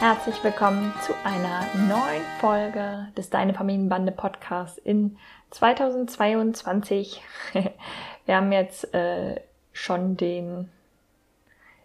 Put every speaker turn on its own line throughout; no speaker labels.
Herzlich willkommen zu einer neuen Folge des Deine Familienbande Podcasts in 2022. Wir haben jetzt äh, schon den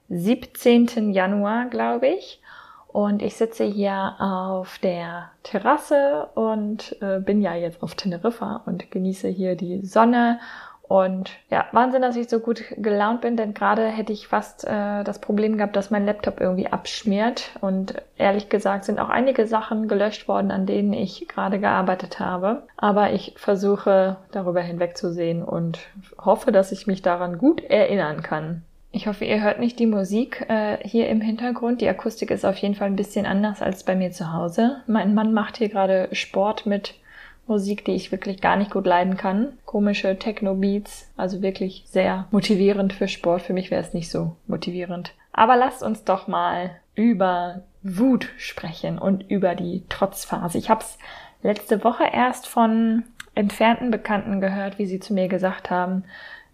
17. Januar, glaube ich. Und ich sitze hier auf der Terrasse und äh, bin ja jetzt auf Teneriffa und genieße hier die Sonne und ja, Wahnsinn, dass ich so gut gelaunt bin, denn gerade hätte ich fast äh, das Problem gehabt, dass mein Laptop irgendwie abschmiert. Und ehrlich gesagt sind auch einige Sachen gelöscht worden, an denen ich gerade gearbeitet habe. Aber ich versuche darüber hinwegzusehen und hoffe, dass ich mich daran gut erinnern kann. Ich hoffe, ihr hört nicht die Musik äh, hier im Hintergrund. Die Akustik ist auf jeden Fall ein bisschen anders als bei mir zu Hause. Mein Mann macht hier gerade Sport mit Musik, die ich wirklich gar nicht gut leiden kann. Komische Techno-Beats, also wirklich sehr motivierend für Sport. Für mich wäre es nicht so motivierend. Aber lasst uns doch mal über Wut sprechen und über die Trotzphase. Ich habe es letzte Woche erst von entfernten Bekannten gehört, wie sie zu mir gesagt haben,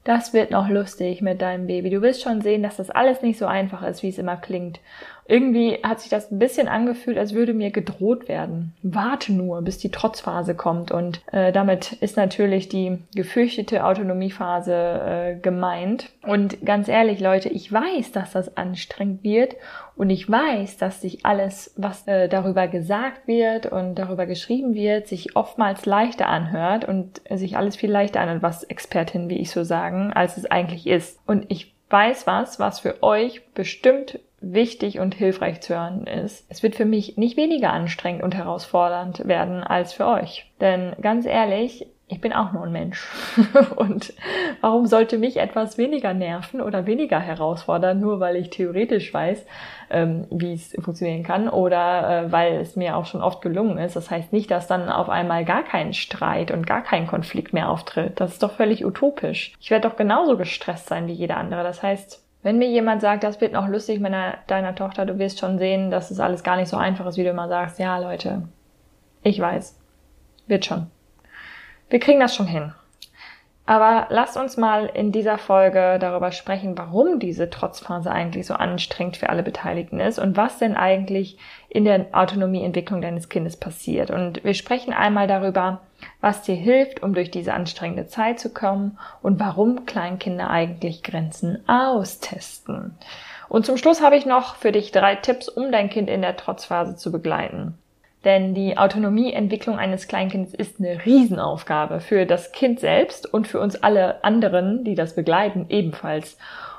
das wird noch lustig mit deinem Baby. Du wirst schon sehen, dass das alles nicht so einfach ist, wie es immer klingt. Irgendwie hat sich das ein bisschen angefühlt, als würde mir gedroht werden. Warte nur, bis die Trotzphase kommt. Und äh, damit ist natürlich die gefürchtete Autonomiephase äh, gemeint. Und ganz ehrlich, Leute, ich weiß, dass das anstrengend wird. Und ich weiß, dass sich alles, was äh, darüber gesagt wird und darüber geschrieben wird, sich oftmals leichter anhört und sich alles viel leichter anhört, was Expertinnen wie ich so sagen, als es eigentlich ist. Und ich weiß was, was für euch bestimmt wichtig und hilfreich zu hören ist. Es wird für mich nicht weniger anstrengend und herausfordernd werden als für euch. Denn ganz ehrlich, ich bin auch nur ein Mensch. und warum sollte mich etwas weniger nerven oder weniger herausfordern, nur weil ich theoretisch weiß, ähm, wie es funktionieren kann oder äh, weil es mir auch schon oft gelungen ist. Das heißt nicht, dass dann auf einmal gar kein Streit und gar kein Konflikt mehr auftritt. Das ist doch völlig utopisch. Ich werde doch genauso gestresst sein wie jeder andere. Das heißt, wenn mir jemand sagt, das wird noch lustig mit deiner Tochter, du wirst schon sehen, dass es alles gar nicht so einfach ist, wie du immer sagst, ja Leute, ich weiß, wird schon. Wir kriegen das schon hin. Aber lasst uns mal in dieser Folge darüber sprechen, warum diese Trotzphase eigentlich so anstrengend für alle Beteiligten ist und was denn eigentlich in der Autonomieentwicklung deines Kindes passiert. Und wir sprechen einmal darüber, was dir hilft, um durch diese anstrengende Zeit zu kommen und warum Kleinkinder eigentlich Grenzen austesten. Und zum Schluss habe ich noch für dich drei Tipps, um dein Kind in der Trotzphase zu begleiten. Denn die Autonomieentwicklung eines Kleinkinds ist eine Riesenaufgabe für das Kind selbst und für uns alle anderen, die das begleiten, ebenfalls.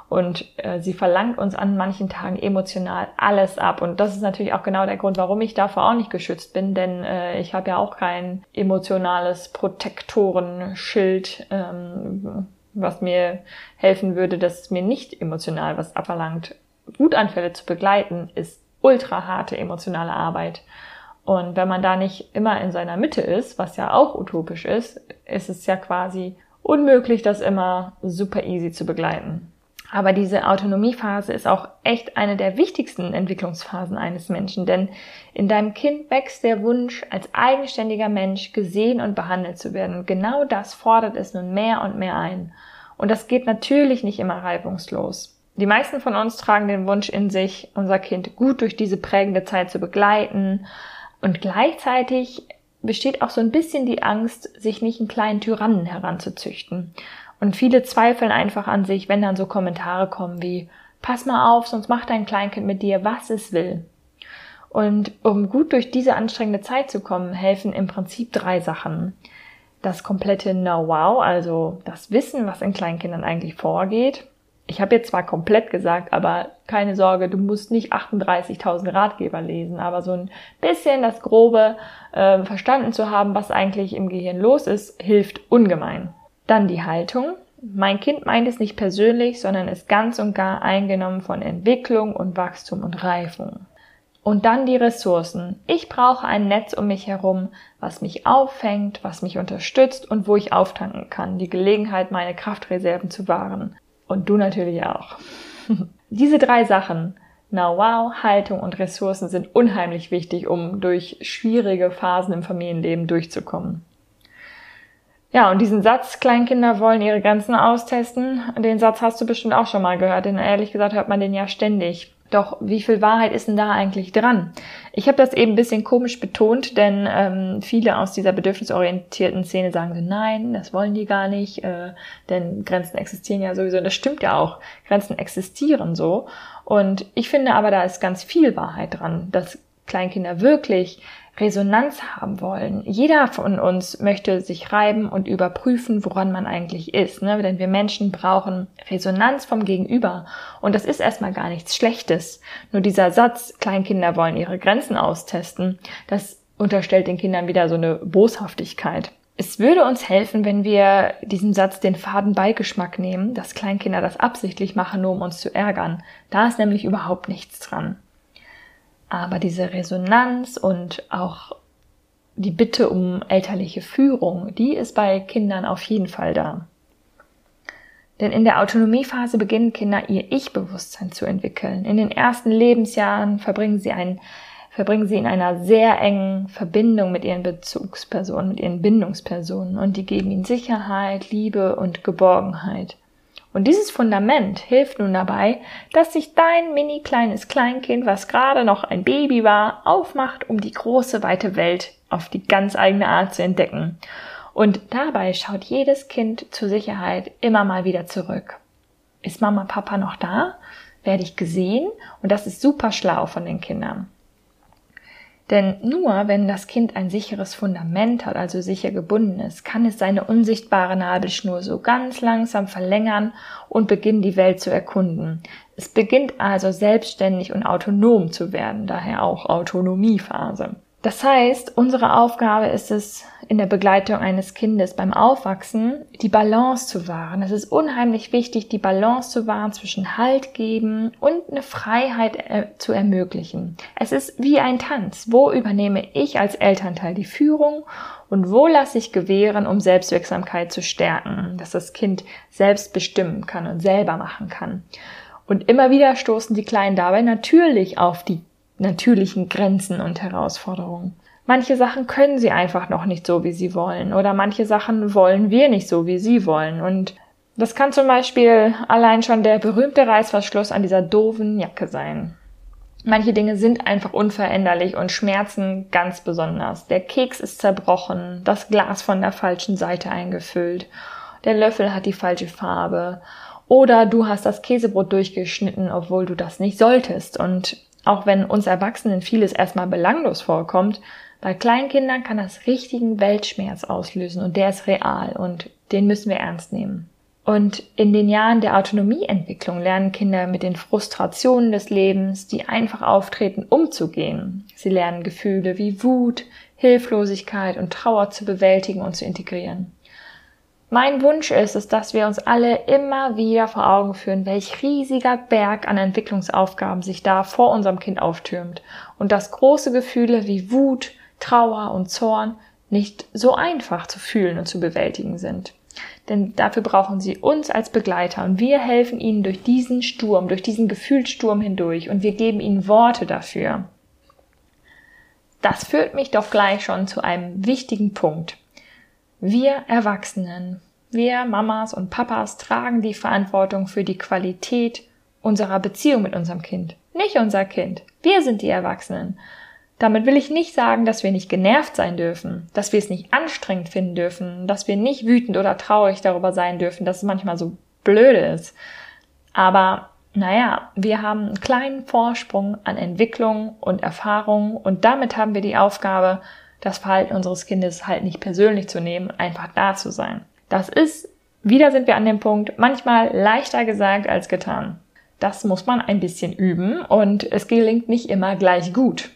Und äh, sie verlangt uns an manchen Tagen emotional alles ab. Und das ist natürlich auch genau der Grund, warum ich davor auch nicht geschützt bin, denn äh, ich habe ja auch kein emotionales Protektorenschild, ähm, was mir helfen würde, dass es mir nicht emotional was abverlangt. Wutanfälle zu begleiten ist ultra harte emotionale Arbeit. Und wenn man da nicht immer in seiner Mitte ist, was ja auch utopisch ist, ist es ja quasi unmöglich, das immer super easy zu begleiten. Aber diese Autonomiephase ist auch echt eine der wichtigsten Entwicklungsphasen eines Menschen, denn in deinem Kind wächst der Wunsch, als eigenständiger Mensch gesehen und behandelt zu werden. Und genau das fordert es nun mehr und mehr ein. Und das geht natürlich nicht immer reibungslos. Die meisten von uns tragen den Wunsch in sich, unser Kind gut durch diese prägende Zeit zu begleiten. Und gleichzeitig besteht auch so ein bisschen die Angst, sich nicht einen kleinen Tyrannen heranzuzüchten. Und viele zweifeln einfach an sich, wenn dann so Kommentare kommen wie, pass mal auf, sonst macht dein Kleinkind mit dir, was es will. Und um gut durch diese anstrengende Zeit zu kommen, helfen im Prinzip drei Sachen. Das komplette Know-how, also das Wissen, was in Kleinkindern eigentlich vorgeht. Ich habe jetzt zwar komplett gesagt, aber keine Sorge, du musst nicht 38.000 Ratgeber lesen, aber so ein bisschen das Grobe äh, verstanden zu haben, was eigentlich im Gehirn los ist, hilft ungemein. Dann die Haltung. Mein Kind meint es nicht persönlich, sondern ist ganz und gar eingenommen von Entwicklung und Wachstum und Reifung. Und dann die Ressourcen. Ich brauche ein Netz um mich herum, was mich auffängt, was mich unterstützt und wo ich auftanken kann. Die Gelegenheit, meine Kraftreserven zu wahren. Und du natürlich auch. Diese drei Sachen, Know-how, Haltung und Ressourcen sind unheimlich wichtig, um durch schwierige Phasen im Familienleben durchzukommen. Ja, und diesen Satz, Kleinkinder wollen ihre Grenzen austesten, den Satz hast du bestimmt auch schon mal gehört, denn ehrlich gesagt hört man den ja ständig. Doch wie viel Wahrheit ist denn da eigentlich dran? Ich habe das eben ein bisschen komisch betont, denn ähm, viele aus dieser bedürfnisorientierten Szene sagen so, nein, das wollen die gar nicht, äh, denn Grenzen existieren ja sowieso. Und das stimmt ja auch. Grenzen existieren so. Und ich finde aber, da ist ganz viel Wahrheit dran, dass Kleinkinder wirklich Resonanz haben wollen. Jeder von uns möchte sich reiben und überprüfen, woran man eigentlich ist. Ne? Denn wir Menschen brauchen Resonanz vom Gegenüber. Und das ist erstmal gar nichts Schlechtes. Nur dieser Satz, Kleinkinder wollen ihre Grenzen austesten, das unterstellt den Kindern wieder so eine Boshaftigkeit. Es würde uns helfen, wenn wir diesem Satz den faden Beigeschmack nehmen, dass Kleinkinder das absichtlich machen, nur um uns zu ärgern. Da ist nämlich überhaupt nichts dran. Aber diese Resonanz und auch die Bitte um elterliche Führung, die ist bei Kindern auf jeden Fall da. Denn in der Autonomiephase beginnen Kinder ihr Ich-Bewusstsein zu entwickeln. In den ersten Lebensjahren verbringen sie ein, verbringen sie in einer sehr engen Verbindung mit ihren Bezugspersonen, mit ihren Bindungspersonen und die geben ihnen Sicherheit, Liebe und Geborgenheit. Und dieses Fundament hilft nun dabei, dass sich dein mini kleines Kleinkind, was gerade noch ein Baby war, aufmacht, um die große weite Welt auf die ganz eigene Art zu entdecken. Und dabei schaut jedes Kind zur Sicherheit immer mal wieder zurück. Ist Mama, Papa noch da? Werde ich gesehen? Und das ist super schlau von den Kindern. Denn nur wenn das Kind ein sicheres Fundament hat, also sicher gebunden ist, kann es seine unsichtbare Nabelschnur so ganz langsam verlängern und beginnen, die Welt zu erkunden. Es beginnt also selbstständig und autonom zu werden, daher auch Autonomiephase. Das heißt, unsere Aufgabe ist es, in der Begleitung eines Kindes beim Aufwachsen die Balance zu wahren. Es ist unheimlich wichtig, die Balance zu wahren zwischen Halt geben und eine Freiheit äh, zu ermöglichen. Es ist wie ein Tanz. Wo übernehme ich als Elternteil die Führung und wo lasse ich gewähren, um Selbstwirksamkeit zu stärken, dass das Kind selbst bestimmen kann und selber machen kann. Und immer wieder stoßen die Kleinen dabei natürlich auf die natürlichen Grenzen und Herausforderungen. Manche Sachen können sie einfach noch nicht so, wie sie wollen. Oder manche Sachen wollen wir nicht so, wie sie wollen. Und das kann zum Beispiel allein schon der berühmte Reißverschluss an dieser doofen Jacke sein. Manche Dinge sind einfach unveränderlich und schmerzen ganz besonders. Der Keks ist zerbrochen, das Glas von der falschen Seite eingefüllt, der Löffel hat die falsche Farbe oder du hast das Käsebrot durchgeschnitten, obwohl du das nicht solltest. Und auch wenn uns Erwachsenen vieles erstmal belanglos vorkommt, bei Kleinkindern kann das richtigen Weltschmerz auslösen und der ist real und den müssen wir ernst nehmen. Und in den Jahren der Autonomieentwicklung lernen Kinder mit den Frustrationen des Lebens, die einfach auftreten, umzugehen. Sie lernen Gefühle wie Wut, Hilflosigkeit und Trauer zu bewältigen und zu integrieren. Mein Wunsch ist es, dass wir uns alle immer wieder vor Augen führen, welch riesiger Berg an Entwicklungsaufgaben sich da vor unserem Kind auftürmt und dass große Gefühle wie Wut, Trauer und Zorn nicht so einfach zu fühlen und zu bewältigen sind. Denn dafür brauchen sie uns als Begleiter und wir helfen ihnen durch diesen Sturm, durch diesen Gefühlssturm hindurch und wir geben ihnen Worte dafür. Das führt mich doch gleich schon zu einem wichtigen Punkt. Wir Erwachsenen, wir Mamas und Papas tragen die Verantwortung für die Qualität unserer Beziehung mit unserem Kind. Nicht unser Kind. Wir sind die Erwachsenen. Damit will ich nicht sagen, dass wir nicht genervt sein dürfen, dass wir es nicht anstrengend finden dürfen, dass wir nicht wütend oder traurig darüber sein dürfen, dass es manchmal so blöde ist. Aber naja, wir haben einen kleinen Vorsprung an Entwicklung und Erfahrung und damit haben wir die Aufgabe, das Verhalten unseres Kindes halt nicht persönlich zu nehmen, einfach da zu sein. Das ist, wieder sind wir an dem Punkt, manchmal leichter gesagt als getan. Das muss man ein bisschen üben und es gelingt nicht immer gleich gut.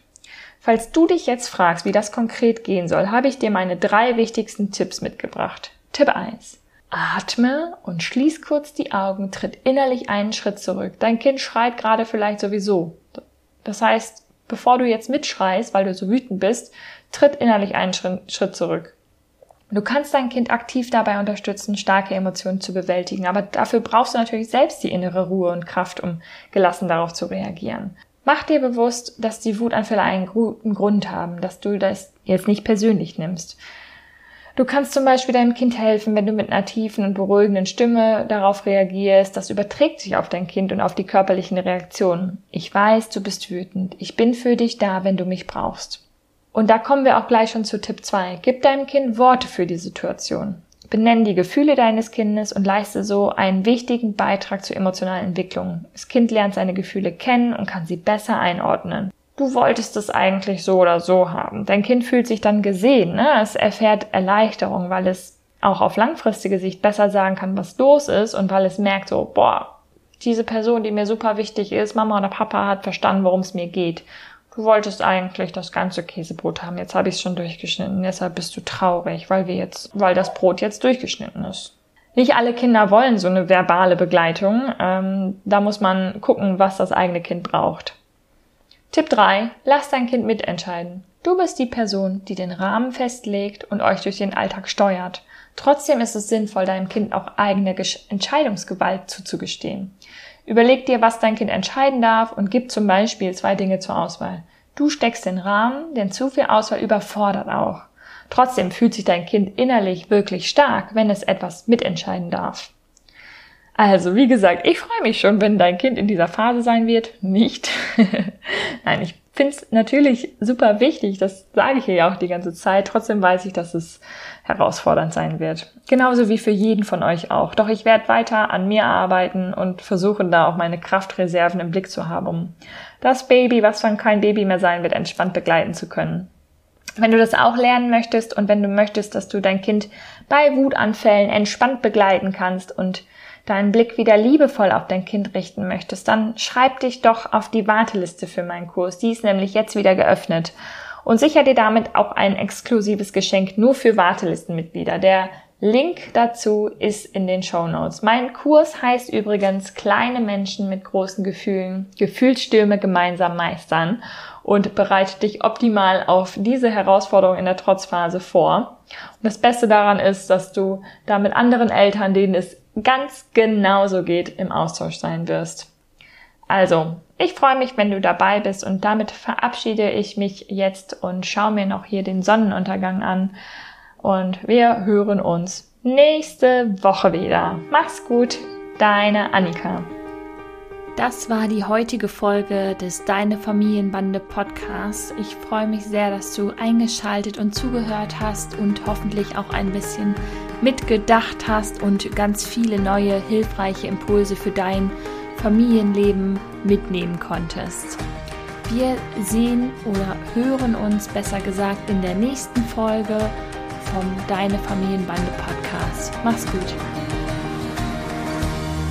Falls du dich jetzt fragst, wie das konkret gehen soll, habe ich dir meine drei wichtigsten Tipps mitgebracht. Tipp 1. Atme und schließ kurz die Augen, tritt innerlich einen Schritt zurück. Dein Kind schreit gerade vielleicht sowieso. Das heißt, bevor du jetzt mitschreist, weil du so wütend bist, tritt innerlich einen Schritt zurück. Du kannst dein Kind aktiv dabei unterstützen, starke Emotionen zu bewältigen, aber dafür brauchst du natürlich selbst die innere Ruhe und Kraft, um gelassen darauf zu reagieren. Mach dir bewusst, dass die Wutanfälle einen guten Grund haben, dass du das jetzt nicht persönlich nimmst. Du kannst zum Beispiel deinem Kind helfen, wenn du mit einer tiefen und beruhigenden Stimme darauf reagierst. Das überträgt sich auf dein Kind und auf die körperlichen Reaktionen. Ich weiß, du bist wütend. Ich bin für dich da, wenn du mich brauchst. Und da kommen wir auch gleich schon zu Tipp 2. Gib deinem Kind Worte für die Situation. Benenn die Gefühle deines Kindes und leiste so einen wichtigen Beitrag zur emotionalen Entwicklung. Das Kind lernt seine Gefühle kennen und kann sie besser einordnen du wolltest es eigentlich so oder so haben. Dein Kind fühlt sich dann gesehen, ne? es erfährt Erleichterung, weil es auch auf langfristige Sicht besser sagen kann, was los ist und weil es merkt so, boah, diese Person, die mir super wichtig ist, Mama oder Papa hat verstanden, worum es mir geht. Du wolltest eigentlich das ganze Käsebrot haben, jetzt habe ich es schon durchgeschnitten, deshalb bist du traurig, weil wir jetzt, weil das Brot jetzt durchgeschnitten ist. Nicht alle Kinder wollen so eine verbale Begleitung. Ähm, da muss man gucken, was das eigene Kind braucht. Tipp 3. Lass dein Kind mitentscheiden. Du bist die Person, die den Rahmen festlegt und euch durch den Alltag steuert. Trotzdem ist es sinnvoll, deinem Kind auch eigene Entscheidungsgewalt zuzugestehen. Überleg dir, was dein Kind entscheiden darf und gib zum Beispiel zwei Dinge zur Auswahl. Du steckst den Rahmen, denn zu viel Auswahl überfordert auch. Trotzdem fühlt sich dein Kind innerlich wirklich stark, wenn es etwas mitentscheiden darf. Also, wie gesagt, ich freue mich schon, wenn dein Kind in dieser Phase sein wird. Nicht. Nein, ich finde es natürlich super wichtig, das sage ich hier ja auch die ganze Zeit. Trotzdem weiß ich, dass es herausfordernd sein wird. Genauso wie für jeden von euch auch. Doch ich werde weiter an mir arbeiten und versuchen da auch meine Kraftreserven im Blick zu haben, um das Baby, was dann kein Baby mehr sein wird, entspannt begleiten zu können. Wenn du das auch lernen möchtest und wenn du möchtest, dass du dein Kind bei Wutanfällen entspannt begleiten kannst und deinen Blick wieder liebevoll auf dein Kind richten möchtest, dann schreib dich doch auf die Warteliste für meinen Kurs. Die ist nämlich jetzt wieder geöffnet. Und sicher dir damit auch ein exklusives Geschenk nur für Wartelistenmitglieder. Der Link dazu ist in den Show Notes. Mein Kurs heißt übrigens Kleine Menschen mit großen Gefühlen, Gefühlsstürme gemeinsam meistern und bereitet dich optimal auf diese Herausforderung in der Trotzphase vor. Und das Beste daran ist, dass du da mit anderen Eltern, denen es ganz genauso geht, im Austausch sein wirst. Also, ich freue mich, wenn du dabei bist und damit verabschiede ich mich jetzt und schaue mir noch hier den Sonnenuntergang an und wir hören uns nächste Woche wieder. Mach's gut, deine Annika.
Das war die heutige Folge des Deine Familienbande Podcasts. Ich freue mich sehr, dass du eingeschaltet und zugehört hast und hoffentlich auch ein bisschen mitgedacht hast und ganz viele neue hilfreiche Impulse für dein Familienleben mitnehmen konntest. Wir sehen oder hören uns besser gesagt in der nächsten Folge vom Deine Familienbande Podcast. Mach's gut.